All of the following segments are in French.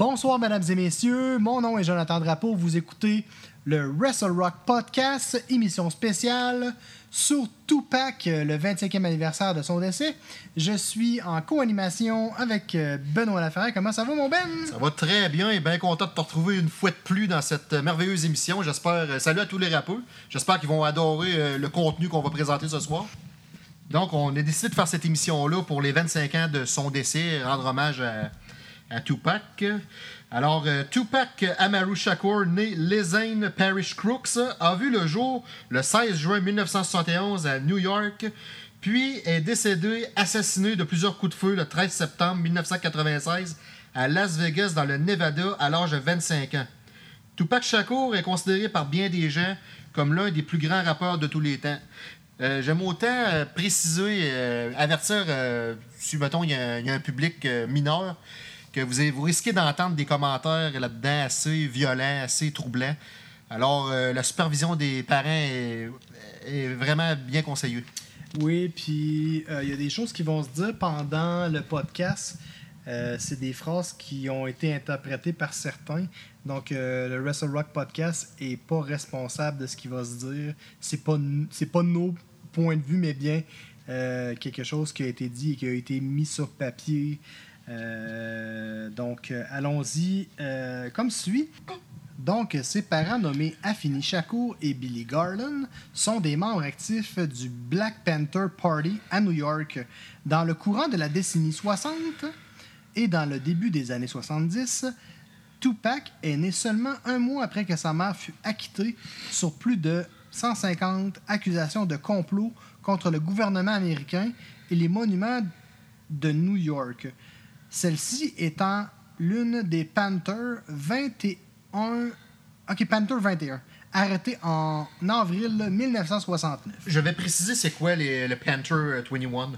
Bonsoir, mesdames et messieurs. Mon nom est Jonathan Drapeau. Vous écoutez le Wrestle Rock Podcast, émission spéciale sur Tupac, euh, le 25e anniversaire de son décès. Je suis en co-animation avec euh, Benoît Laferrière. Comment ça va, mon Ben? Ça va très bien et bien content de te retrouver une fois de plus dans cette euh, merveilleuse émission. J'espère. salut à tous les rappeurs. J'espère qu'ils vont adorer le contenu qu'on va présenter ce soir. Donc, on a décidé de faire cette émission-là pour les 25 ans de son décès, rendre hommage à, Tupac. Alors, euh, Tupac Amaru Shakur, né Lezane Parish Crooks, a vu le jour le 16 juin 1971 à New York, puis est décédé assassiné de plusieurs coups de feu le 13 septembre 1996 à Las Vegas, dans le Nevada, à l'âge de 25 ans. Tupac Shakur est considéré par bien des gens comme l'un des plus grands rappeurs de tous les temps. Euh, j'aime autant euh, préciser, avertir, si mettons il y, a un public mineur, que vous, vous risquez d'entendre des commentaires là-dedans assez violents, assez troublants. Alors, euh, la supervision des parents est, vraiment bien conseillée. Oui, puis euh, il y a des choses qui vont se dire pendant le podcast. Euh, c'est des phrases qui ont été interprétées par certains. Donc, le Wrestle Rock Podcast est pas responsable de ce qui va se dire. C'est pas, c'est pas nos points de vue, mais bien quelque chose qui a été dit et qui a été mis sur papier euh, donc, euh, allons-y euh, comme suit. Donc, ses parents nommés Afini Shakur et Billy Garland sont des membres actifs du Black Panther Party à New York. Dans le courant de la décennie 60 et dans le début des années 70, Tupac est né seulement un mois après que sa mère fut acquittée sur plus de 150 accusations de complot contre le gouvernement américain et les monuments de New York celle-ci étant l'une des Panthers 21. Ok, Panther 21, arrêté en avril 1969. Je vais préciser c'est quoi le Panther 21.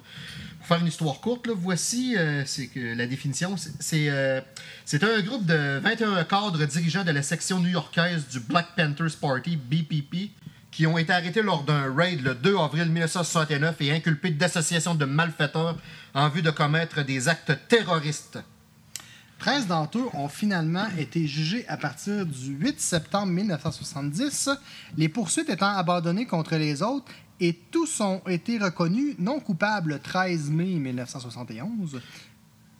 Pour faire une histoire courte, voici euh, la définition. Euh, c'est un groupe de 21 cadres dirigeants de la section new-yorkaise du Black Panthers Party, BPP, qui ont été arrêtés lors d'un raid le 2 avril 1969 et inculpés d'association de malfaiteurs en vue de commettre des actes terroristes. 13 d'entre eux ont finalement été jugés à partir du 8 septembre 1970, les poursuites étant abandonnées contre les autres et tous ont été reconnus non coupables le 13 mai 1971.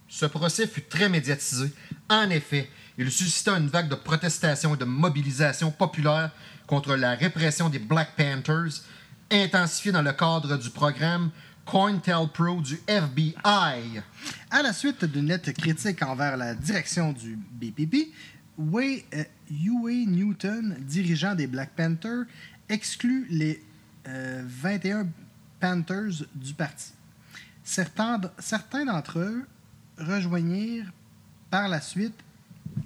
Ce procès fut très médiatisé. En effet, il suscita une vague de protestations et de mobilisation populaire contre la répression des Black Panthers, intensifiée dans le cadre du programme COINTELPRO du FBI. À la suite d'une lettre critique envers la direction du BPP, Way, euh, Newton, dirigeant des Black Panthers, exclut les 21 euh, Panthers du parti. Certains d'entre eux rejoignirent par la suite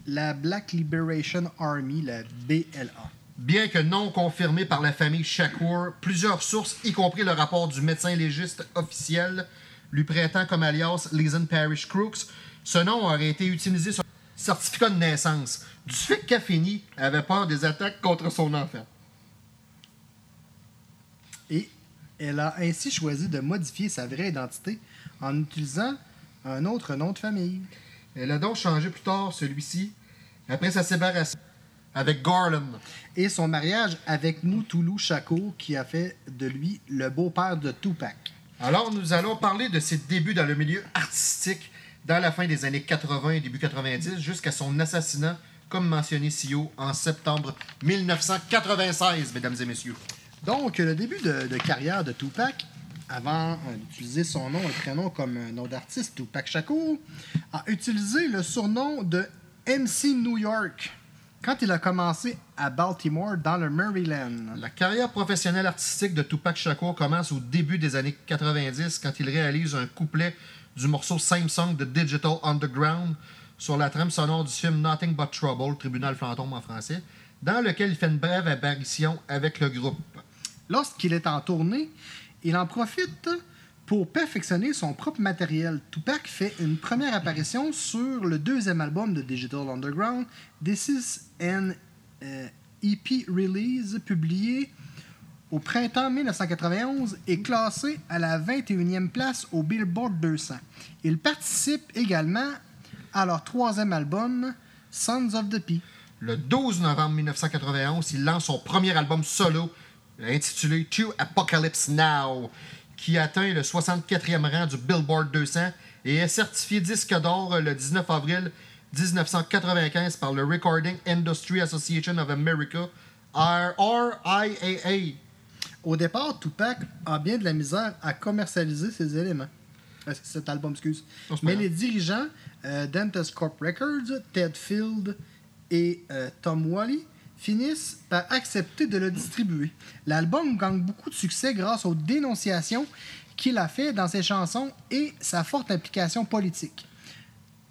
la Black Liberation Army, la BLA. Bien que non confirmé par la famille Shakur, plusieurs sources, y compris le rapport du médecin légiste officiel, lui prêtant comme alias Leeson Parish Crooks, ce nom aurait été utilisé sur certificat de naissance, du fait que Caffini avait peur des attaques contre son enfant. Et elle a ainsi choisi de modifier sa vraie identité en utilisant un autre nom de famille. Elle a donc changé plus tard celui-ci après sa séparation avec Garland. Et son mariage avec Moutoulou Chaco, qui a fait de lui le beau-père de Tupac. Alors, nous allons parler de ses débuts dans le milieu artistique dans la fin des années 80 et début 90 jusqu'à son assassinat, comme mentionné si haut, en septembre 1996, mesdames et messieurs. Donc, le début de, carrière de Tupac, avant euh, d'utiliser son nom et prénom comme nom d'artiste, Tupac Shakur, a utilisé le surnom de MC New York quand il a commencé à Baltimore, dans le Maryland. La carrière professionnelle artistique de Tupac Shakur commence au début des années 90 quand il réalise un couplet du morceau Samsung de Digital Underground sur la trame sonore du film Nothing But Trouble, Tribunal fantôme en français, dans lequel il fait une brève apparition avec le groupe. Lorsqu'il est en tournée, il en profite pour perfectionner son propre matériel, Tupac fait une première apparition sur le deuxième album de Digital Underground, This is an EP euh, release, publié au printemps 1991 et classé à la 21e place au Billboard 200. Il participe également à leur troisième album, Sons of the P. Le 12 novembre 1991, il lance son premier album solo intitulé To Apocalypse Now, qui atteint le 64e rang du Billboard 200 et est certifié disque d'or le 19 avril 1995 par le Recording Industry Association of America, RIAA. Au départ, Tupac a bien de la misère à commercialiser ses éléments. Euh, Cet album, excuse? Mais les dirigeants euh, Corp Records, Ted Field et euh, Tom Wally, finissent par accepter de le distribuer. L'album gagne beaucoup de succès grâce aux dénonciations qu'il a fait dans ses chansons et sa forte implication politique.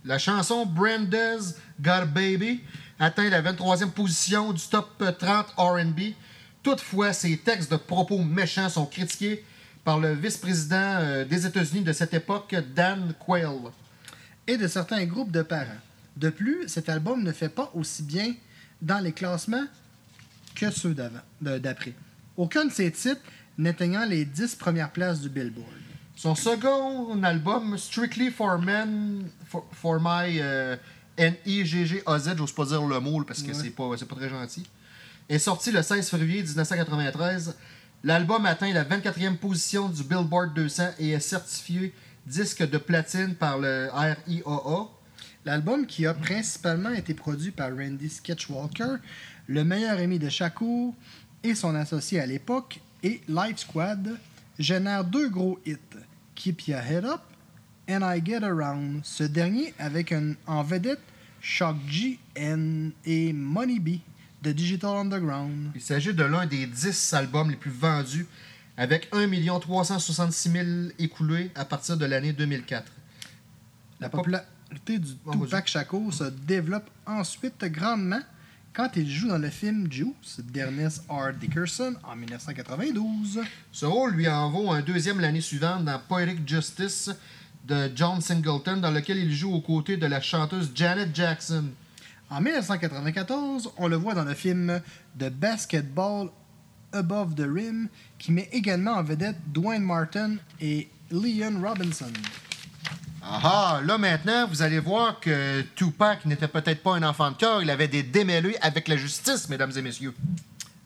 La chanson Branda's Got a Baby atteint la 23e position du top 30 RB. Toutefois, ses textes de propos méchants sont critiqués par le vice-président euh, des États-Unis de cette époque, Dan Quayle. et de certains groupes de parents. De plus, cet album ne fait pas aussi bien dans les classements que ceux d'après. Aucun de ses titres n'atteignant les 10 premières places du Billboard. Son second album, Strictly for Men, for, for My euh, N-I-G-G-A-Z, j'ose pas dire le mot parce que Ouais. c'est pas, c'est pas très gentil, est sorti le 16 février 1993. L'album atteint la 24e position du Billboard 200 et est certifié disque de platine par le RIAA. L'album, qui a principalement été produit par Randy Sketchwalker, le meilleur ami de Shakur et son associé à l'époque, et Light Squad, génère deux gros hits, Keep Your Head Up and I Get Around, ce dernier avec un- en vedette Shock G and- et Money B de Digital Underground. Il s'agit de l'un des 10 albums les plus vendus avec 1 366 000 écoulés à partir de l'année 2004. La du Tupac Shakur se développe ensuite grandement quand il joue dans le film Juice d'Ernest R. Dickerson en 1992. Ce rôle lui en vaut un deuxième l'année suivante dans Poetic Justice de John Singleton, dans lequel il joue aux côtés de la chanteuse Janet Jackson. En 1994, on le voit dans le film The Basketball Above the Rim, qui met également en vedette Dwayne Martin et Leon Robinson. Ah, là maintenant, vous allez voir que Tupac n'était peut-être pas un enfant de cœur, il avait des démêlés avec la justice, mesdames et messieurs.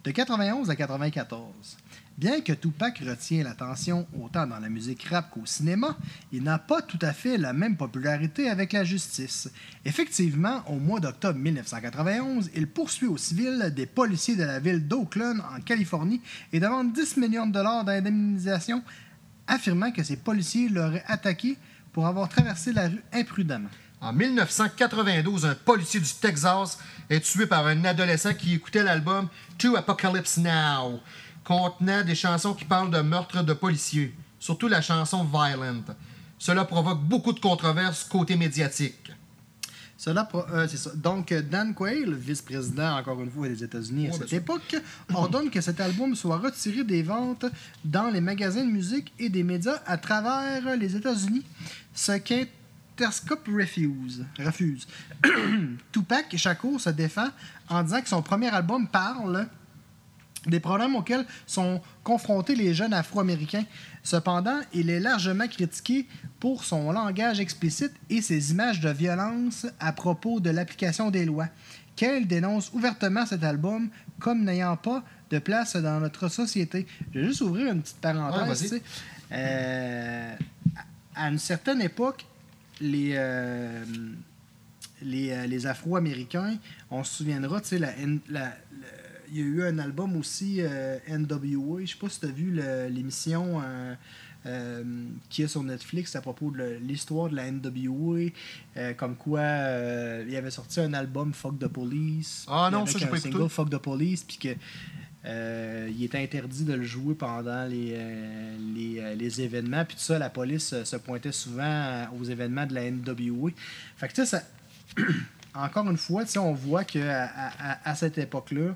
De 91 à 94. Bien que Tupac retient l'attention autant dans la musique rap qu'au cinéma, il n'a pas tout à fait la même popularité avec la justice. Effectivement, au mois d'octobre 1991, il poursuit au civil des policiers de la ville d'Oakland, en Californie, et demande 10 millions de dollars d'indemnisation, affirmant que ces policiers l'auraient attaqué pour avoir traversé la rue imprudemment. En 1992, un policier du Texas est tué par un adolescent qui écoutait l'album To Apocalypse Now, contenant des chansons qui parlent de meurtres de policiers, surtout la chanson Violent. Cela provoque beaucoup de controverses côté médiatique. Cela euh, ça. Donc, Dan Quayle, vice-président, encore une fois, des États-Unis à cette époque, ordonne que cet album soit retiré des ventes dans les magasins de musique et des médias à travers les États-Unis, ce qu'Interscope refuse. refuse. Tupac Shakur se défend en disant que son premier album parle des problèmes auxquels sont confrontés les jeunes afro-américains. Cependant, il est largement critiqué pour son langage explicite et ses images de violence à propos de l'application des lois. Qu'elle dénonce ouvertement cet album comme n'ayant pas de place dans notre société. Je vais juste ouvrir une petite parenthèse. Euh, à une certaine époque, les, euh, les, euh, les Afro-Américains, on se souviendra, tu sais, la, la- le- il y a eu un album aussi, euh, NWA, je sais pas si tu as vu l'émission euh, euh, qui est sur Netflix à propos de l'histoire de la NWA, euh, comme quoi euh, il avait sorti un album Fuck the Police. Ah non, avec ça, j'ai un pas écouté. single Fuck the Police, puis que il était interdit de le jouer pendant les, les, les événements. Puis tout ça, la police se pointait souvent aux événements de la NWA. Fait que tu sais, ça... encore une fois, tu sais, on voit qu'à à, à- à cette époque-là,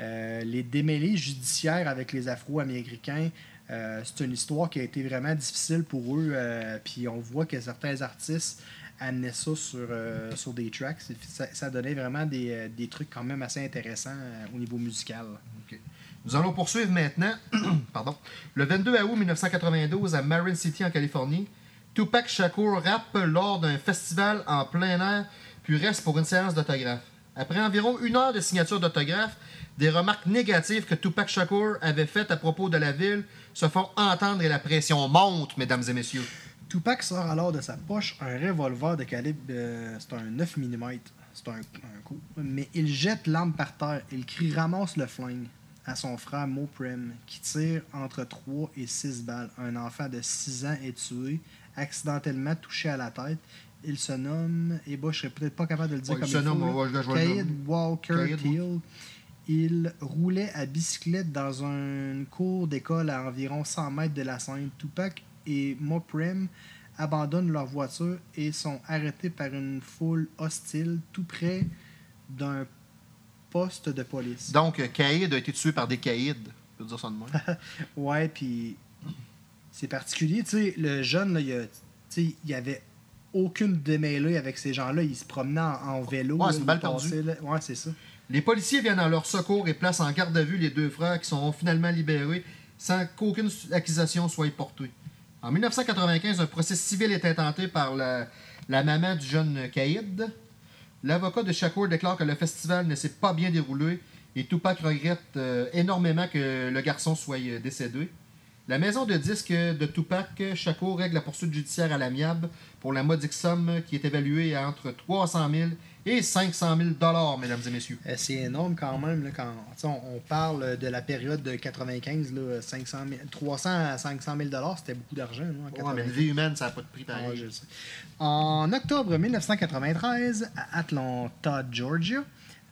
euh, les démêlés judiciaires avec les Afro-Américains, euh, c'est une histoire qui a été vraiment difficile pour eux. euh, puis on voit que certains artistes amenaient ça sur, des tracks. Ça, donnait vraiment des, des trucs quand même assez intéressants au niveau musical. Nous allons poursuivre maintenant. Pardon. Le 22 août 1992, à Marin City, en Californie, Tupac Shakur rappe lors d'un festival en plein air, puis reste pour une séance d'autographe. Après environ une heure de signature d'autographe, des remarques négatives que Tupac Shakur avait faites à propos de la ville se font entendre et la pression monte, mesdames et messieurs. Tupac sort alors de sa poche un revolver de calibre. euh, c'est un 9 mm. C'est un, coup. Mais il jette l'arme par terre. Il crie ramasse le flingue à son frère Moprem, qui tire entre 3 et 6 balles. Un enfant de 6 ans est tué, accidentellement touché à la tête. Il se nomme. Et bah, je serais peut-être pas capable de le dire Ouais, comme il se il faut, nomme, là. Caïd. Walker Caïd, Teal. Il roulait à bicyclette dans une cour d'école à environ 100 mètres de la scène. Tupac et Moprem abandonnent leur voiture et sont arrêtés par une foule hostile tout près d'un poste de police. Donc, Caïd a été tué par des caïds. Je peux dire ça de même. Ouais, puis c'est particulier. Tu sais, le jeune, là, il, a- il y avait aucune démêlée avec ces gens-là. Il se promenait en, en vélo. Ouais, c'est une il balle passait, perdue. là. Ouais, c'est ça. Les policiers viennent à leur secours et placent en garde à vue les deux frères qui sont finalement libérés sans qu'aucune accusation soit portée. En 1995, un procès civil est intenté par la, la maman du jeune Caïd. L'avocat de Shakur déclare que le festival ne s'est pas bien déroulé et Tupac regrette euh, énormément que le garçon soit euh, décédé. La maison de disques de Tupac Shakur règle la poursuite judiciaire à l'amiable pour la modique somme qui est évaluée à entre 300 000 et 500 000 dollars, mesdames et messieurs. Euh, C'est énorme quand même. Là, quand on, on parle de la période de 95, là, 500 000 300 à 500 000 c'était beaucoup d'argent. Ouais, mais 95. une vie humaine, ça n'a pas de prix pareil. Sais. En octobre 1993, à Atlanta, Georgia,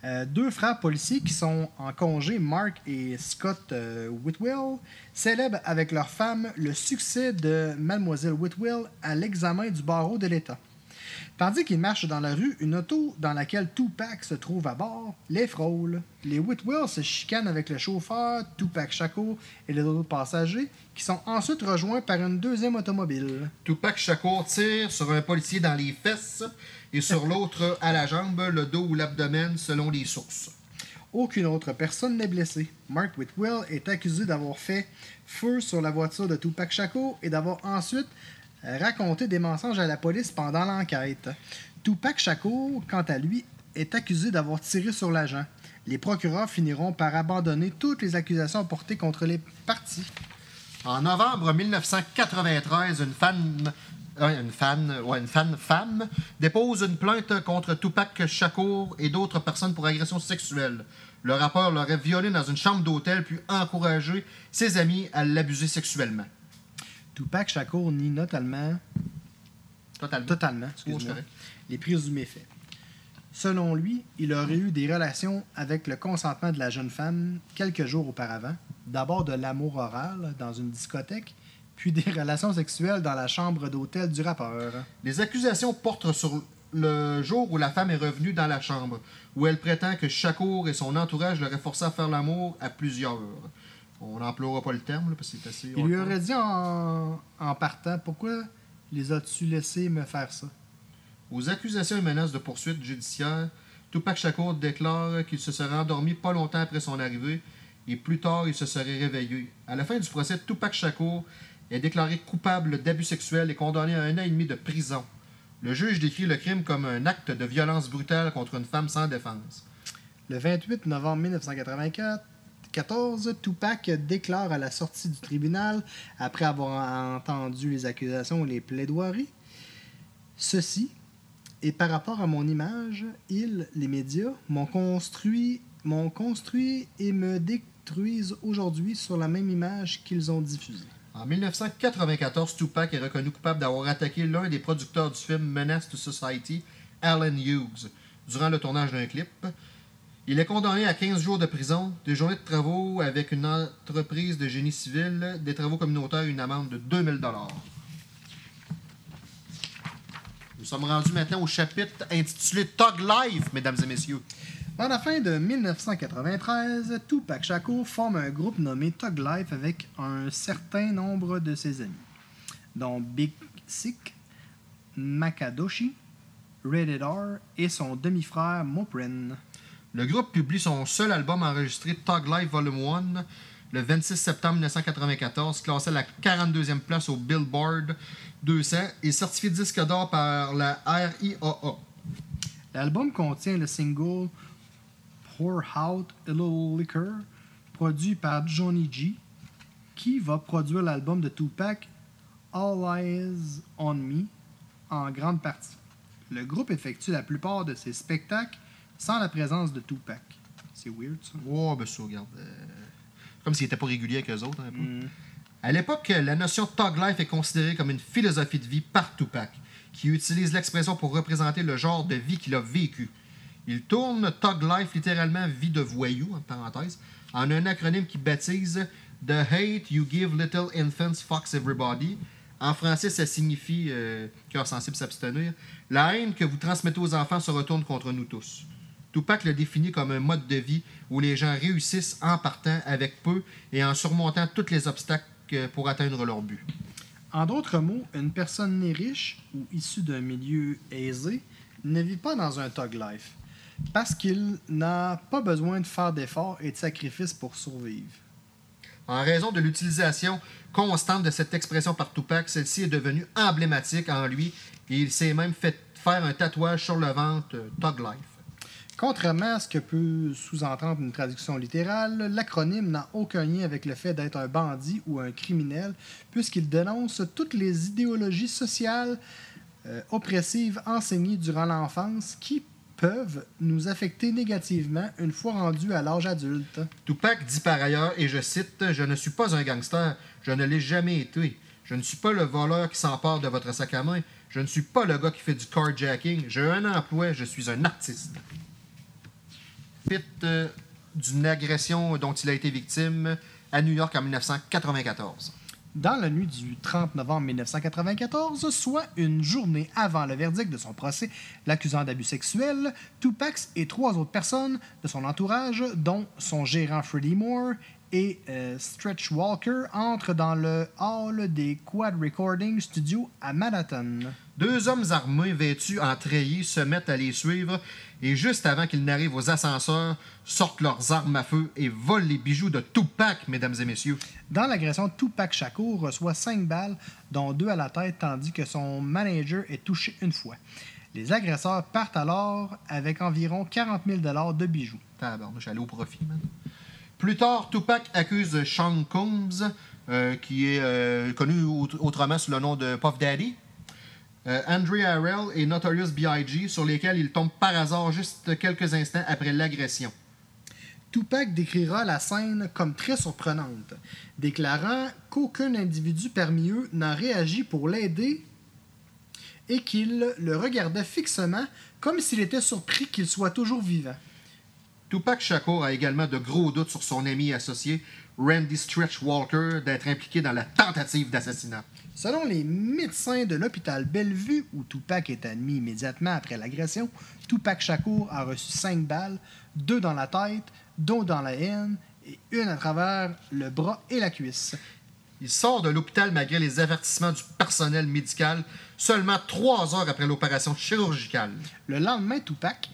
euh, deux frères policiers qui sont en congé, Mark et Scott euh, Whitwell, célèbrent avec leur femme le succès de Mademoiselle Whitwell à l'examen du barreau de l'État. Tandis qu'ils marchent dans la rue, une auto dans laquelle Tupac se trouve à bord les frôle. Les Whitwell se chicanent avec le chauffeur, Tupac Shakur et les autres passagers, qui sont ensuite rejoints par une deuxième automobile. Tupac Shakur tire sur un policier dans les fesses et sur l'autre à la jambe, le dos ou l'abdomen, selon les sources. Aucune autre personne n'est blessée. Mark Whitwell est accusé d'avoir fait feu sur la voiture de Tupac Shakur et d'avoir ensuite raconté des mensonges à la police pendant l'enquête. Tupac Shakur, quant à lui, est accusé d'avoir tiré sur l'agent. Les procureurs finiront par abandonner toutes les accusations portées contre les partis. En novembre 1993, une fan, euh, femme dépose une plainte contre Tupac Shakur et d'autres personnes pour agression sexuelle. Le rappeur l'aurait violé dans une chambre d'hôtel puis encouragé ses amis à l'abuser sexuellement. Tupac Shakur nie notamment Totalement. Totalement, excuse-moi. c'est correct. les présumés faits. Selon lui, il aurait eu des relations avec le consentement de la jeune femme quelques jours auparavant. D'abord de l'amour oral dans une discothèque, puis des relations sexuelles dans la chambre d'hôtel du rappeur. Les accusations portent sur le jour où la femme est revenue dans la chambre, où elle prétend que Shakur et son entourage l'auraient forcé à faire l'amour à plusieurs. On n'emploiera pas le terme, là, parce que c'est assez... Il lui aurait dit en, en partant Pourquoi les as-tu laissés me faire ça? Aux accusations et menaces de poursuite judiciaire, Tupac Shakur déclare qu'il se serait endormi pas longtemps après son arrivée et plus tard il se serait réveillé. À la fin du procès, Tupac Shakur est déclaré coupable d'abus sexuels et condamné à un an et demi de prison. Le juge décrit le crime comme un acte de violence brutale contre une femme sans défense. Le 28 novembre 1994, 14, Tupac déclare à la sortie du tribunal, après avoir entendu les accusations et les plaidoiries, Ceci, et par rapport à mon image, ils, les médias, m'ont construit, m'ont construit et me détruisent aujourd'hui sur la même image qu'ils ont diffusée. En 1994, Tupac est reconnu coupable d'avoir attaqué l'un des producteurs du film Menace to Society, Alan Hughes, durant le tournage d'un clip. Il est condamné à 15 jours de prison, des journées de travaux avec une entreprise de génie civil, des travaux communautaires et une amende de 2000 Nous sommes rendus maintenant au chapitre intitulé Tog Life, mesdames et messieurs. À la fin de 1993, Tupac Shakur forme un groupe nommé Tug Life avec un certain nombre de ses amis, dont Big Sick, Makadoshi, Rated R et son demi-frère Moprin. Le groupe publie son seul album enregistré, Tog Life Volume 1, le 26 septembre 1994, classé à la 42e place au Billboard 200 et certifié disque d'or par la RIAA. L'album contient le single Pour Out a Little Liquor, produit par Johnny G, qui va produire l'album de Tupac All Eyes on Me en grande partie. Le groupe effectue la plupart de ses spectacles sans la présence de Tupac. C'est weird ça. Ouais, ben ça, regarde. euh, Comme s'il était pas régulier avec eux autres, un peu. Mm. À l'époque, la notion Tug Life est considérée comme une philosophie de vie par Tupac, qui utilise l'expression pour représenter le genre de vie qu'il a vécu. Il tourne Tug Life, littéralement vie de voyou, en parenthèse, en un acronyme qui baptise The Hate You Give Little Infants Fucks Everybody. En français, ça signifie, euh, cœur sensible s'abstenir, la haine que vous transmettez aux enfants se retourne contre nous tous. Tupac le définit comme un mode de vie où les gens réussissent en partant avec peu et en surmontant tous les obstacles euh, pour atteindre leur but. En d'autres mots, une personne née riche ou issue d'un milieu aisé ne vit pas dans un tug life parce qu'il n'a pas besoin de faire d'efforts et de sacrifices pour survivre. En raison de l'utilisation constante de cette expression par Tupac, celle-ci est devenue emblématique en lui et il s'est même fait faire un tatouage sur le ventre euh, Tug Life. Contrairement à ce que peut sous-entendre une traduction littérale, l'acronyme n'a aucun lien avec le fait d'être un bandit ou un criminel, puisqu'il dénonce toutes les idéologies sociales euh, oppressives enseignées durant l'enfance qui peuvent nous affecter négativement une fois rendus à l'âge adulte. Tupac dit par ailleurs, et je cite, Je ne suis pas un gangster, je ne l'ai jamais été. Je ne suis pas le voleur qui s'empare de votre sac à main. Je ne suis pas le gars qui fait du carjacking. J'ai un emploi, je suis un artiste. Pit euh, d'une agression dont il a été victime à New York en 1994. Dans la nuit du 30 novembre 1994, soit une journée avant le verdict de son procès l'accusant d'abus sexuels, Tupac et trois autres personnes de son entourage, dont son gérant Freddie Moore et euh, Stretch Walker, entrent dans le hall des Quad Recording Studios à Manhattan. Deux hommes armés vêtus en treillis se mettent à les suivre et juste avant qu'ils n'arrivent aux ascenseurs, sortent leurs armes à feu et volent les bijoux de Tupac, mesdames et messieurs. Dans l'agression, Tupac Shakur reçoit cinq balles, dont deux à la tête, tandis que son manager est touché une fois. Les agresseurs partent alors avec environ 40 000 de bijoux. Tabarnouche, j'allais au profit, man. Plus tard, Tupac accuse Sean Combs, euh, qui est euh, connu aut- autrement sous le nom de Puff Daddy, euh, Andre Harrell et Notorious B.I.G., sur lesquels il tombe par hasard juste quelques instants après l'agression. Tupac décrira la scène comme très surprenante, déclarant qu'aucun individu parmi eux n'a réagi pour l'aider et qu'il le regardait fixement comme s'il était surpris qu'il soit toujours vivant. Tupac Shakur a également de gros doutes sur son ami et associé Randy Stretch Walker d'être impliqué dans la tentative d'assassinat. Selon les médecins de l'hôpital Bellevue, où Tupac est admis immédiatement après l'agression, Tupac Shakur a reçu cinq balles, deux dans la tête, dont dans la haine, et une à travers le bras et la cuisse. Il sort de l'hôpital malgré les avertissements du personnel médical seulement trois heures après l'opération chirurgicale. Le lendemain, Tupac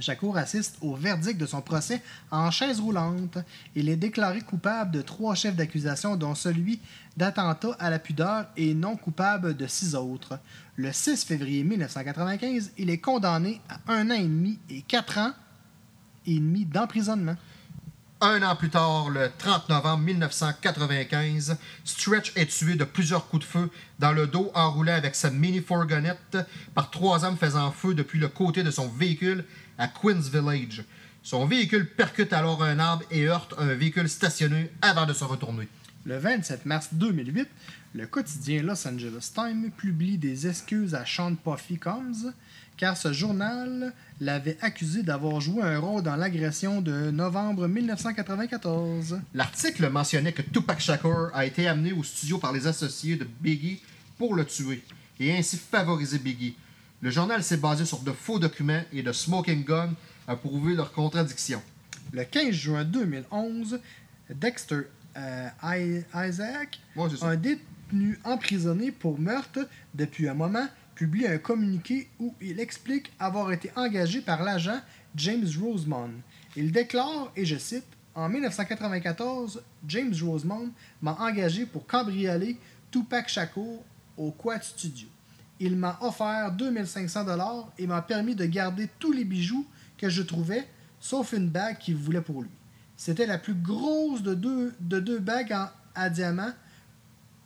Shakur assiste au verdict de son procès en chaise roulante. Il est déclaré coupable de trois chefs d'accusation, dont celui d'attentat à la pudeur et non coupable de six autres. Le 6 février 1995, il est condamné à un an et demi et quatre ans et demi d'emprisonnement. Un an plus tard, le 30 novembre 1995, Stretch est tué de plusieurs coups de feu dans le dos en roulant avec sa mini-fourgonnette par trois hommes faisant feu depuis le côté de son véhicule à Queens Village. Son véhicule percute alors un arbre et heurte un véhicule stationné avant de se retourner. Le 27 mars 2008, le quotidien Los Angeles Times publie des excuses à Sean Puffy Combs, car ce journal l'avait accusé d'avoir joué un rôle dans l'agression de novembre 1994. L'article mentionnait que Tupac Shakur a été amené au studio par les associés de Biggie pour le tuer et ainsi favoriser Biggie. Le journal s'est basé sur de faux documents et de smoking gun à prouver leurs contradictions. Le 15 juin 2011, Dexter euh, Isaac, Ouais, un détenu emprisonné pour meurtre depuis un moment, publie un communiqué où il explique avoir été engagé par l'agent James Rosemond. Il déclare, et je cite, En 1994, James Rosemond m'a engagé pour cambrioler Tupac Shakur au Quad Studio. Il m'a offert 2500 dollars et m'a permis de garder tous les bijoux que je trouvais, sauf une bague qu'il voulait pour lui. C'était la plus grosse de deux, de deux bagues en- à diamant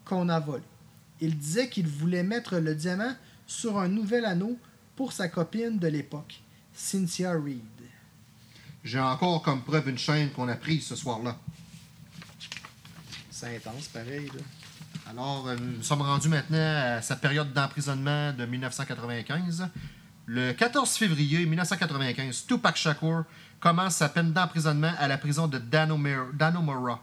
qu'on a volées. Il disait qu'il voulait mettre le diamant sur un nouvel anneau pour sa copine de l'époque, Cynthia Reed. J'ai encore comme preuve une chaîne qu'on a prise ce soir-là. C'est intense, pareil. Là. Alors, euh, nous sommes rendus maintenant à sa période d'emprisonnement de 1995. Le 14 février 1995, Tupac Shakur commence sa peine d'emprisonnement à la prison de Dannemora.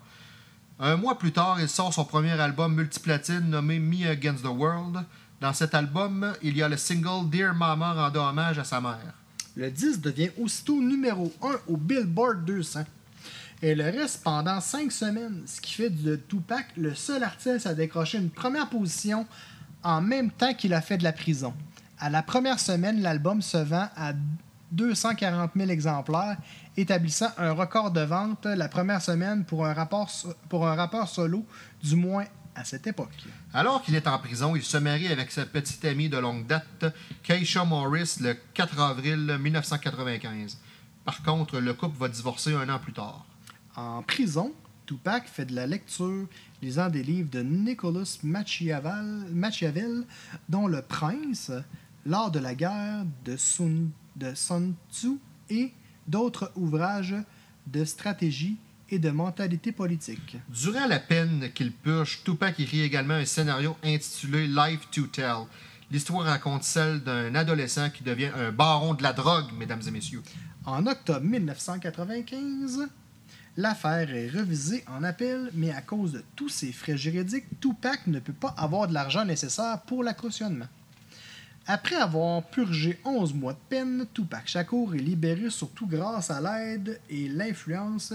Un mois plus tard, il sort son premier album multiplatine nommé Me Against the World. Dans cet album, il y a le single Dear Mama rendant hommage à sa mère. Le 10 devient aussitôt numéro 1 au Billboard 200. Et le reste pendant 5 semaines, ce qui fait de Tupac le seul artiste à décrocher une première position en même temps qu'il a fait de la prison. À la première semaine, l'album se vend à 240 000 exemplaires, établissant un record de vente la première semaine pour un, rapport, pour un rappeur solo, du moins à cette époque. Alors qu'il est en prison, il se marie avec sa petite amie de longue date, Keisha Morris, le 4 avril 1995. Par contre, le couple va divorcer un an plus tard. En prison, Tupac fait de la lecture, lisant des livres de Nicholas Machiavel, Machiavel dont Le Prince, L'art de la guerre de Sun, de Sun Tzu et d'autres ouvrages de stratégie et de mentalité politique. Durant la peine qu'il purge, Tupac écrit également un scénario intitulé Life to Tell. L'histoire raconte celle d'un adolescent qui devient un baron de la drogue, mesdames et messieurs. En octobre 1995, l'affaire est revisée en appel, mais à cause de tous ces frais juridiques, Tupac ne peut pas avoir de l'argent nécessaire pour la cautionnement. Après avoir purgé 11 mois de peine, Tupac Shakur est libéré surtout grâce à l'aide et l'influence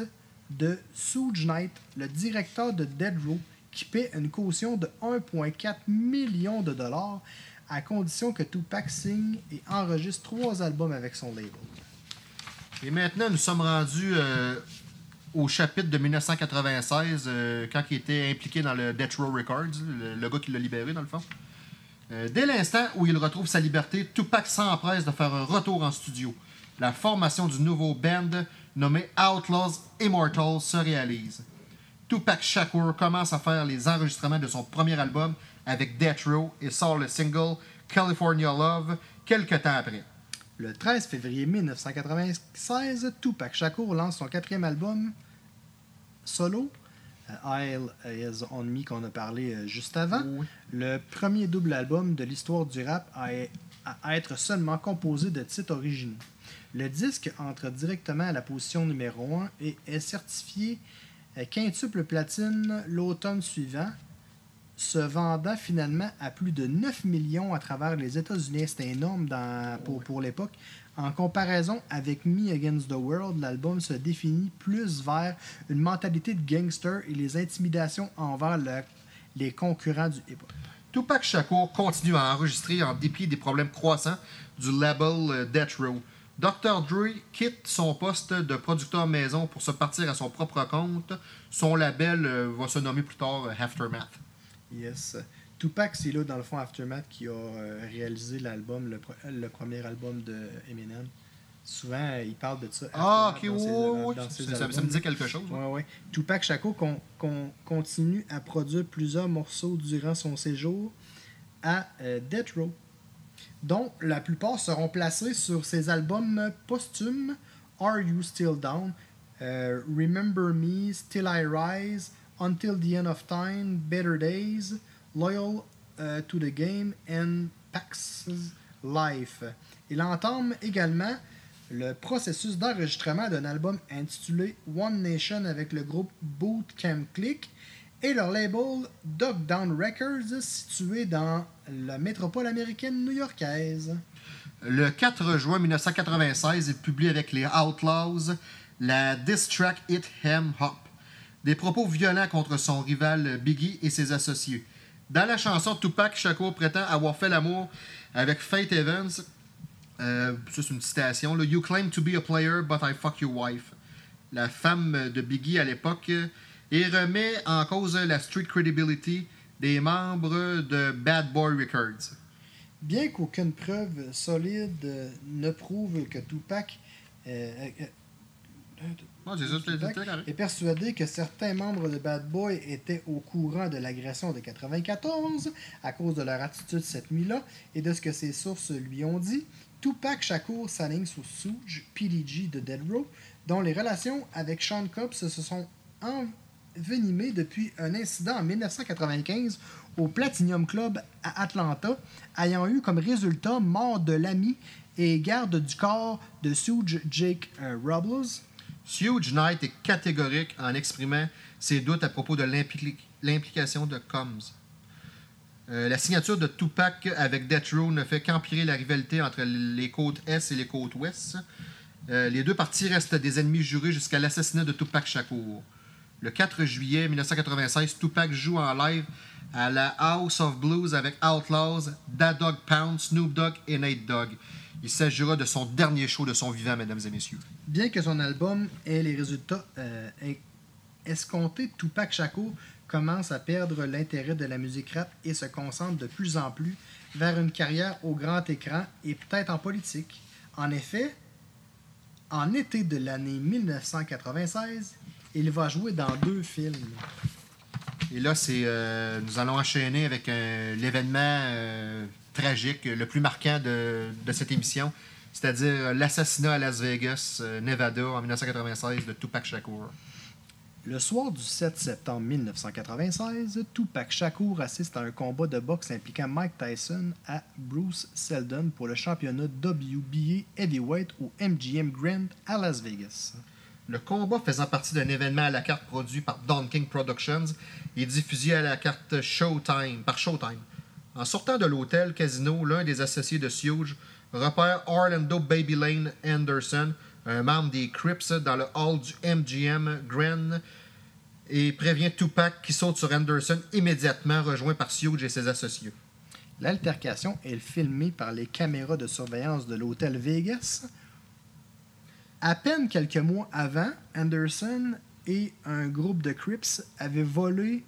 de Suge Knight, le directeur de Dead Row, qui paie une caution de 1,4 million de dollars à condition que Tupac signe et enregistre trois albums avec son label. Et maintenant, nous sommes rendus euh, au chapitre de 1996, euh, quand il était impliqué dans le Death Row Records, le, gars qui l'a libéré, dans le fond. Euh, dès l'instant où il retrouve sa liberté, Tupac s'empresse de faire un retour en studio. La formation du nouveau band nommé Outlaws Immortal se réalise. Tupac Shakur commence à faire les enregistrements de son premier album avec Death Row et sort le single California Love quelques temps après. Le 13 février 1996, Tupac Shakur lance son quatrième album solo, euh, Isle Is On Me, qu'on a parlé euh, juste avant. Oui. Le premier double album de l'histoire du rap à, à être seulement composé de titres originaux. Le disque entre directement à la position numéro 1 et est certifié euh, quintuple platine l'automne suivant, se vendant finalement à plus de 9 millions à travers les États-Unis. C'était énorme dans- pour, pour l'époque. En comparaison avec Me Against the World, l'album se définit plus vers une mentalité de gangster et les intimidations envers le- les concurrents du hip-hop. Tupac Shakur continue à enregistrer en dépit des problèmes croissants du label euh, Death Row. Dr. Dre quitte son poste de producteur maison pour se partir à son propre compte. Son label euh, va se nommer plus tard euh, Aftermath. Yes. Tupac, c'est là, dans le fond, Aftermath, qui a euh, réalisé l'album, le, pre- le premier album de Eminem. Souvent, euh, il parle de ça. Ah, ok, oui, oui, Ça, ça- me dit quelque chose. Ouais, ouais. Tupac Shakur con- con- continue à produire plusieurs morceaux durant son séjour à euh, Death Row, dont la plupart seront placés sur ses albums posthumes Are You Still Down, euh, Remember Me, Still I Rise, Until the End of Time, Better Days, Loyal euh, to the Game and Pax Life. Il entame également le processus d'enregistrement d'un album intitulé One Nation avec le groupe Bootcamp Click et leur label Dog Down Records situé dans la métropole américaine new-yorkaise. Le 4 juin 1996, il publie avec les Outlaws la diss track Hit Hem Hop. Des propos violents contre son rival Biggie et ses associés. Dans la chanson, Tupac Shakur prétend avoir fait l'amour avec Faith Evans. Euh, c'est une citation. You claim to be a player, but I fuck your wife. La femme de Biggie à l'époque. Et remet en cause la street credibility des membres de Bad Boy Records. Bien qu'aucune preuve solide ne prouve que Tupac, euh, euh, Ouais, c'est ça, c'était- Tupac c'était correct. est persuadé que certains membres de Bad Boy étaient au courant de l'agression de 94 à cause de leur attitude cette nuit-là et de ce que ses sources lui ont dit. Tupac Shakur s'aligne sur Suge, PDG de Dead Row, dont les relations avec Sean Cobb se sont envenimées depuis un incident en 1995 au Platinum Club à Atlanta, ayant eu comme résultat mort de l'ami et garde du corps de Suge Jake euh, Robles. Huge Knight est catégorique en exprimant ses doutes à propos de l'impli- l'implication de Combs. Euh, la signature de Tupac avec Death Row ne fait qu'empirer la rivalité entre les côtes Est et les côtes Ouest. Euh, les deux parties restent des ennemis jurés jusqu'à l'assassinat de Tupac Shakur. Le 4 juillet 1996, Tupac joue en live à la House of Blues avec Outlaws, Da Dog Pound, Snoop Dogg et Nate Dogg. Il s'agira de son dernier show de son vivant, mesdames et messieurs. Bien que son album ait les résultats euh, es- escomptés, Tupac Shakur commence à perdre l'intérêt de la musique rap et se concentre de plus en plus vers une carrière au grand écran et peut-être en politique. En effet, en été de l'année 1996, il va jouer dans deux films. Et là, c'est, euh, nous allons enchaîner avec un- l'événement euh, tragique, le plus marquant de, de cette émission, c'est-à-dire l'assassinat à Las Vegas, euh, Nevada, en 1996 de Tupac Shakur. Le soir du 7 septembre 1996, Tupac Shakur assiste à un combat de boxe impliquant Mike Tyson à Bruce Seldon pour le championnat WBA Heavyweight au MGM Grand à Las Vegas. Le combat faisant partie d'un événement à la carte produit par Don King Productions et diffusé à la carte Showtime, par Showtime. En sortant de l'hôtel Casino, l'un des associés de Huge repère Orlando Baby Lane Anderson, un membre des Crips, dans le hall du MGM Grand et prévient Tupac qui saute sur Anderson immédiatement, rejoint par Huge et ses associés. L'altercation est filmée par les caméras de surveillance de l'hôtel Vegas. À peine quelques mois avant, Anderson et un groupe de Crips avaient volé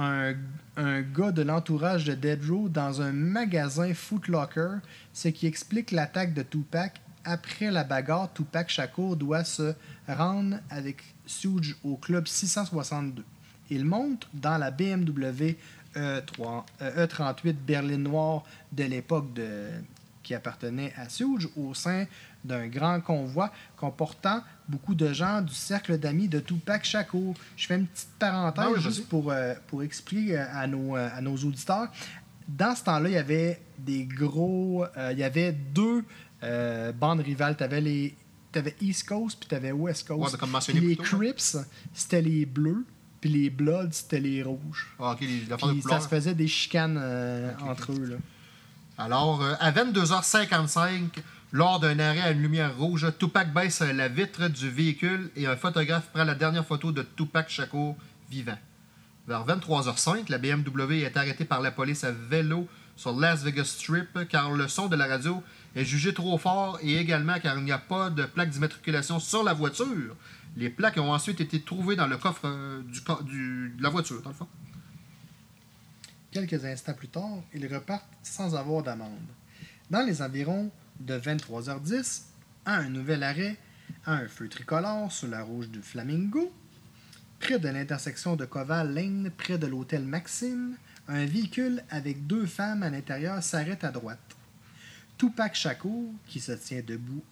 un, gars de l'entourage de Dead Row dans un magasin Foot Locker, ce qui explique l'attaque de Tupac. Après la bagarre, Tupac Shakur doit se rendre avec Suge au club 662. Il monte dans la BMW E3 euh, E38 berline noire de l'époque qui appartenait à Suge au sein d'un grand convoi comportant beaucoup de gens du cercle d'amis de Tupac Shakur. Je fais une petite parenthèse juste pour, euh, pour expliquer euh, à nos, euh, à nos auditeurs. Dans ce temps-là, il y avait des gros. euh, il y avait deux euh, bandes rivales. Tu avais les. T'avais East Coast puis t'avais West Coast. Ouais, comme mentionné Puis les ouais. Crips, c'était les bleus, puis les Bloods, c'était les rouges. Ah, les- ça se faisait des chicanes entre eux. Là. Alors, à 22h55, lors d'un arrêt à une lumière rouge, Tupac baisse la vitre du véhicule et un photographe prend la dernière photo de Tupac Shakur vivant. Vers 23h05, la BMW est arrêtée par la police à vélo sur Las Vegas Strip car le son de la radio est jugé trop fort et également car il n'y a pas de plaque d'immatriculation sur la voiture. Les plaques ont ensuite été trouvées dans le coffre euh, de la voiture, dans le fond. Quelques instants plus tard, ils repartent sans avoir d'amende. Dans les environs de 23h10, à un nouvel arrêt, à un feu tricolore sur la rouge du Flamingo, près de l'intersection de Koval Lane, près de l'hôtel Maxime, un véhicule avec deux femmes à l'intérieur s'arrête à droite. Tupac Shakur, qui se tient debout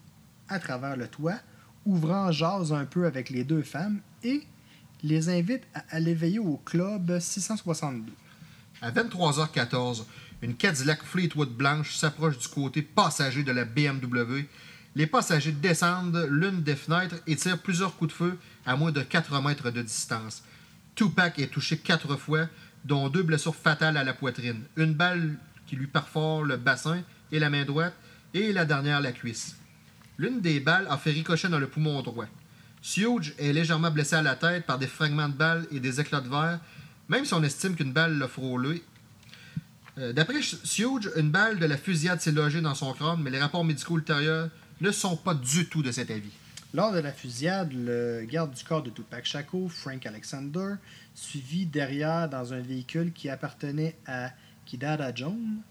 à travers le toit, ouvrant jase un peu avec les deux femmes et les invite à aller veiller au club 662. À 23h14, une Cadillac Fleetwood blanche s'approche du côté passager de la BMW. Les passagers descendent l'une des fenêtres et tirent plusieurs coups de feu à moins de 4 mètres de distance. Tupac est touché quatre fois, dont deux blessures fatales à la poitrine. Une balle qui lui perfore le bassin et la main droite, et la dernière la cuisse. L'une des balles a fait ricochet dans le poumon droit. Huge est légèrement blessé à la tête par des fragments de balles et des éclats de verre, même si on estime qu'une balle l'a frôlé. Euh, D'après Huge, une balle de la fusillade s'est logée dans son crâne, mais les rapports médicaux ultérieurs ne sont pas du tout de cet avis. Lors de la fusillade, le garde du corps de Tupac Shakur, Frank Alexander, suivi derrière dans un véhicule qui appartenait à Kidada Jones,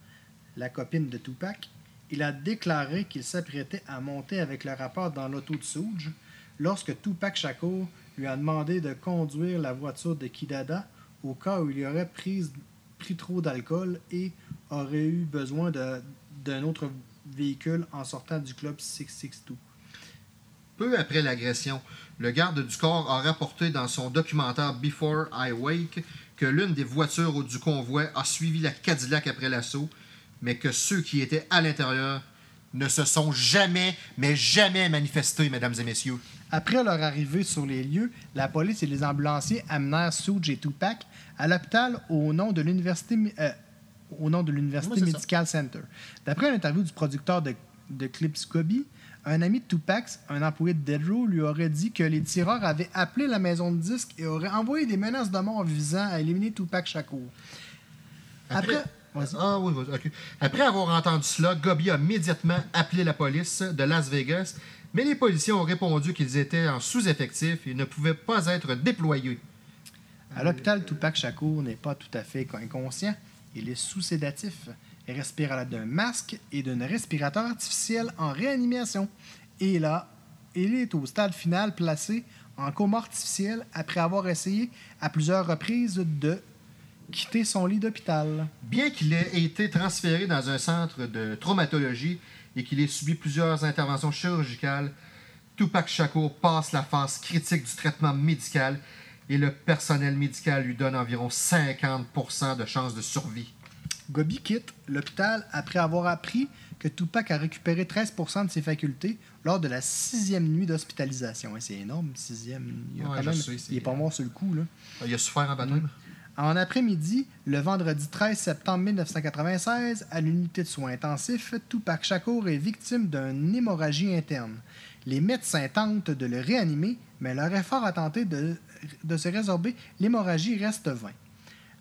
la copine de Tupac, il a déclaré qu'il s'apprêtait à monter avec le rappeur dans l'auto de Souge lorsque Tupac Shakur lui a demandé de conduire la voiture de Kidada au cas où il aurait pris, pris trop d'alcool et aurait eu besoin d'un autre véhicule en sortant du club 662. Peu après l'agression, le garde du corps a rapporté dans son documentaire Before I Wake que l'une des voitures du convoi a suivi la Cadillac après l'assaut, mais que ceux qui étaient à l'intérieur ne se sont jamais, mais jamais manifestés, mesdames et messieurs. Après leur arrivée sur les lieux, la police et les ambulanciers amenèrent Suge et Tupac à l'hôpital au nom de l'université euh, au nom de l'université ça. Medical Center. D'après une interview du producteur de, de clips Scobie, un ami de Tupac, un employé de Dead Row, lui aurait dit que les tireurs avaient appelé la maison de disques et auraient envoyé des menaces de mort visant à éliminer Tupac Shakur. Après. Ah. Après avoir entendu cela, Gobi a immédiatement appelé la police de Las Vegas, mais les policiers ont répondu qu'ils étaient en sous-effectif et ne pouvaient pas être déployés. À l'hôpital, Tupac Shakur n'est pas tout à fait inconscient. Il est sous sédatif. Il respire à l'aide d'un masque et d'un respirateur artificiel en réanimation. Et là, il est au stade final placé en coma artificiel après avoir essayé à plusieurs reprises de quitter son lit d'hôpital. Bien qu'il ait été transféré dans un centre de traumatologie et qu'il ait subi plusieurs interventions chirurgicales, Tupac Shakur passe la phase critique du traitement médical et le personnel médical lui donne environ 50% de chances de survie. Gobi quitte l'hôpital après avoir appris que Tupac a récupéré 13% de ses facultés lors de la sixième nuit d'hospitalisation. C'est énorme, sixième. Il, Ouais, quand je même- sais, c'est- il est pas mort sur le coup. Là. Il a souffert en baptême. En après-midi, le vendredi 13 septembre 1996, à l'unité de soins intensifs, Tupac Shakur est victime d'une hémorragie interne. Les médecins tentent de le réanimer, mais leur effort à tenter de, de se résorber l'hémorragie reste vain.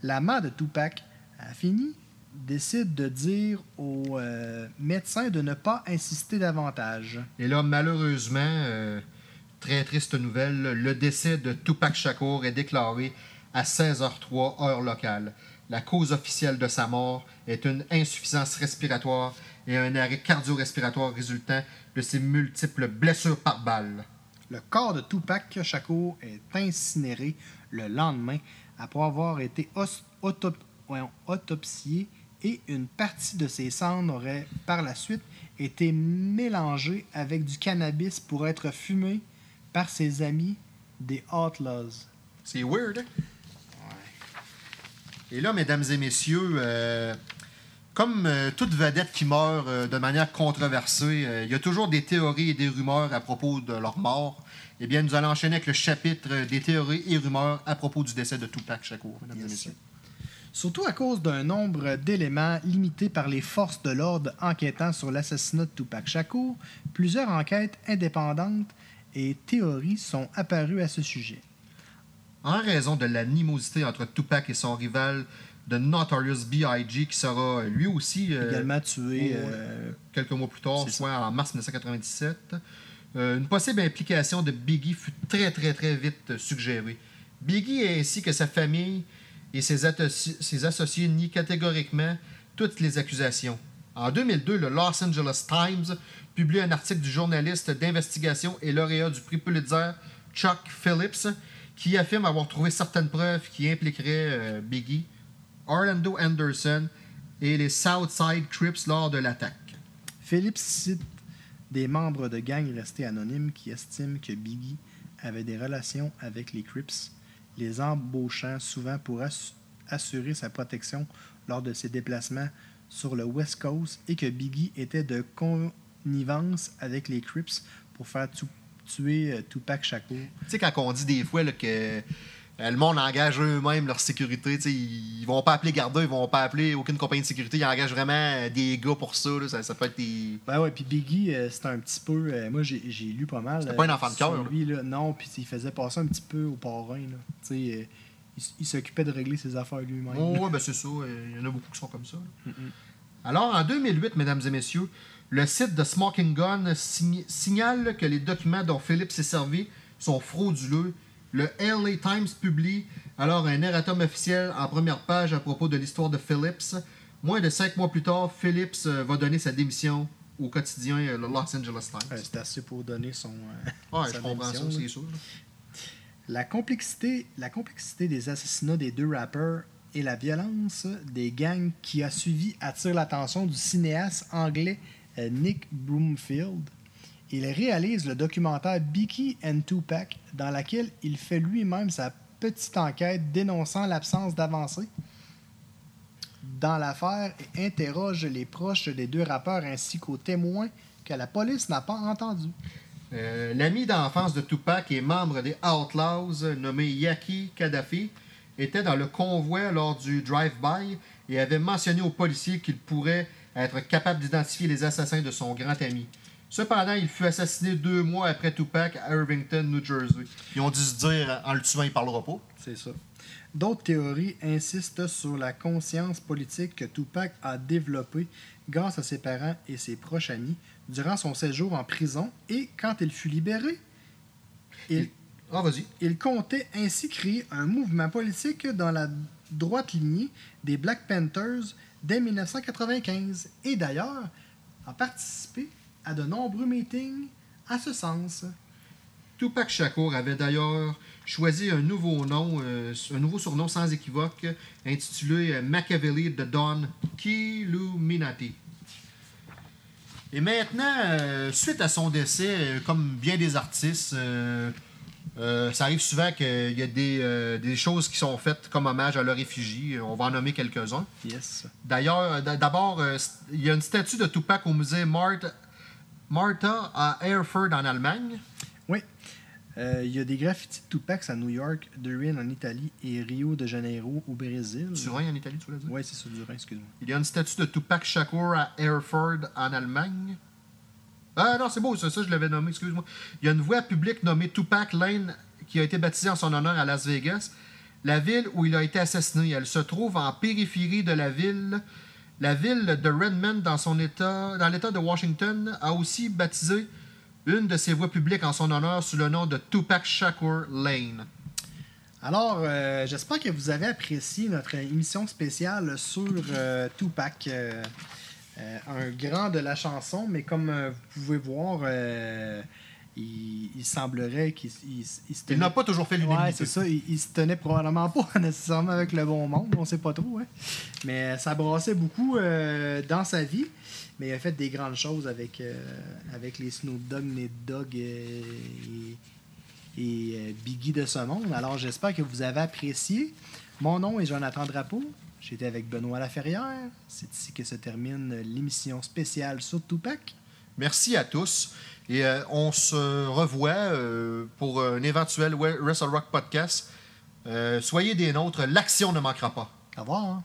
La mère de Tupac a fini décide de dire aux euh, médecins de ne pas insister davantage. Et là, malheureusement, euh, très triste nouvelle, le décès de Tupac Shakur est déclaré à 16h03 heure locale. La cause officielle de sa mort est une insuffisance respiratoire et un arrêt cardio-respiratoire résultant de ses multiples blessures par balle. Le corps de Tupac Shakur est incinéré le lendemain après avoir été autop- autopsié et une partie de ses cendres aurait par la suite été mélangée avec du cannabis pour être fumé par ses amis des Outlaws. C'est weird, hein? Et là, mesdames et messieurs, euh, comme euh, toute vedette qui meurt euh, de manière controversée, il y a toujours des théories et des rumeurs à propos de leur mort. Eh bien, nous allons enchaîner avec le chapitre des théories et rumeurs à propos du décès de Tupac Shakur, mesdames et messieurs. Surtout à cause d'un nombre d'éléments limités par les forces de l'ordre enquêtant sur l'assassinat de Tupac Shakur, plusieurs enquêtes indépendantes et théories sont apparues à ce sujet. En raison de l'animosité entre Tupac et son rival, de Notorious B.I.G., qui sera euh, lui aussi euh, également tué. euh, quelques mois plus tard, soit en mars 1997. Euh, une possible implication de Biggie fut très, très, très vite suggérée. Biggie ainsi que sa famille et ses, ses associés nient catégoriquement toutes les accusations. En 2002, le Los Angeles Times publie un article du journaliste d'investigation et lauréat du prix Pulitzer, Chuck Phillips, qui affirme avoir trouvé certaines preuves qui impliqueraient euh, Biggie, Orlando Anderson et les Southside Crips lors de l'attaque. Phillips cite des membres de gangs restés anonymes qui estiment que Biggie avait des relations avec les Crips, les embauchant souvent pour ass- assurer sa protection lors de ses déplacements sur le West Coast et que Biggie était de connivence avec les Crips pour faire tu- tuer euh, Tupac Shakur. Tu sais, quand on dit des fois là, que euh, le monde engage eux-mêmes leur sécurité, tu sais, ils ils vont pas appeler Garda, ils vont pas appeler aucune compagnie de sécurité, ils engagent vraiment euh, des gars pour ça. là. ça, ça peut être des. Ben ouais, puis Biggie, euh, c'était un petit peu. euh, moi, j'ai lu pas mal. C'était euh, pas un enfant de cœur, là. Lui, là. Non, puis il faisait passer un petit peu au parrain. Là. Tu sais, il, il s'occupait de régler ses affaires lui-même. Oh, ouais, ben c'est ça. Il y en a beaucoup qui sont comme ça. Alors, en 2008, mesdames et messieurs, le site de Smoking Gun signale que les documents dont Philippe s'est servi sont frauduleux. Le LA Times publie alors un erratum officiel en première page à propos de l'histoire de Phillips, Moins de cinq mois plus tard, Phillips euh, va donner sa démission au quotidien euh, le Los Angeles Times. Euh, C'est assez pour donner son. euh, sa je comprends ça, c'est sûr. La complexité, la complexité des assassinats des deux rappeurs et la violence des gangs qui a suivi attire l'attention du cinéaste anglais Nick Broomfield. Il réalise le documentaire Biggie and Tupac dans laquelle il fait lui-même sa petite enquête dénonçant l'absence d'avancée dans l'affaire et interroge les proches des deux rappeurs ainsi qu'aux témoins que la police n'a pas entendus. Euh, L'ami d'enfance de Tupac et membre des Outlaws, euh, nommé Yaki Kadhafi, était dans le convoi lors du drive-by et avait mentionné aux policiers qu'il pourrait être capable d'identifier les assassins de son grand ami. Cependant, il fut assassiné deux mois après Tupac à Irvington, New Jersey. Ils ont dû se dire, en le tuant, il parlera pas. C'est ça. D'autres théories insistent sur la conscience politique que Tupac a développée grâce à ses parents et ses proches amis durant son séjour en prison et quand il fut libéré. Il, Ah, il comptait ainsi créer un mouvement politique dans la droite lignée des Black Panthers dès 1995 et d'ailleurs a participé à de nombreux meetings à ce sens. Tupac Shakur avait d'ailleurs choisi un nouveau nom, euh, un nouveau surnom sans équivoque, intitulé Machiavelli de Don Killuminati. Et maintenant, euh, suite à son décès, euh, comme bien des artistes, euh, euh, ça arrive souvent qu'il y a des, euh, des choses qui sont faites comme hommage à leur effigie. On va en nommer quelques-uns. Yes. D'ailleurs, d'abord, euh, il y a une statue de Tupac au musée Martha, Martha à Erfurt en Allemagne. Oui. Euh, Il y a des graffitis de Tupac à New York, Durin en Italie et Rio de Janeiro au Brésil. Turin en Italie, tu voulais dire? Oui, c'est sur Durin, excuse-moi. Il y a une statue de Tupac Shakur à Erfurt en Allemagne. Ah non, c'est beau, ça, ça je l'avais nommé, excuse-moi. Il y a une voie publique nommée Tupac Lane qui a été baptisée en son honneur à Las Vegas. La ville où il a été assassiné, elle se trouve en périphérie de la ville. La ville de Redmond, dans son état, dans l'État de Washington, a aussi baptisé une de ses voies publiques en son honneur sous le nom de Tupac Shakur Lane. Alors, euh, j'espère que vous avez apprécié notre émission spéciale sur euh, Tupac. euh, euh, un grand de la chanson, mais comme euh, vous pouvez voir, euh, il, il semblerait qu'il il- il se Il tenait- n'a pas toujours fait l'unanimité. Ouais, c'est ça. Il, se tenait probablement pas nécessairement avec le bon monde, on sait pas trop. Hein. Mais ça brassait beaucoup dans sa vie. Mais il a fait des grandes choses avec, avec les Snoop Dogg, Nate Dogg et, et Biggie de ce monde. Alors j'espère que vous avez apprécié. Mon nom est Jonathan Drapeau. J'étais avec Benoît Laferrière. C'est ici que se termine l'émission spéciale sur Tupac. Merci à tous. Et euh, on se revoit euh, pour un éventuel Wrestle Rock podcast. Euh, soyez des nôtres, l'action ne manquera pas. Au revoir. hein.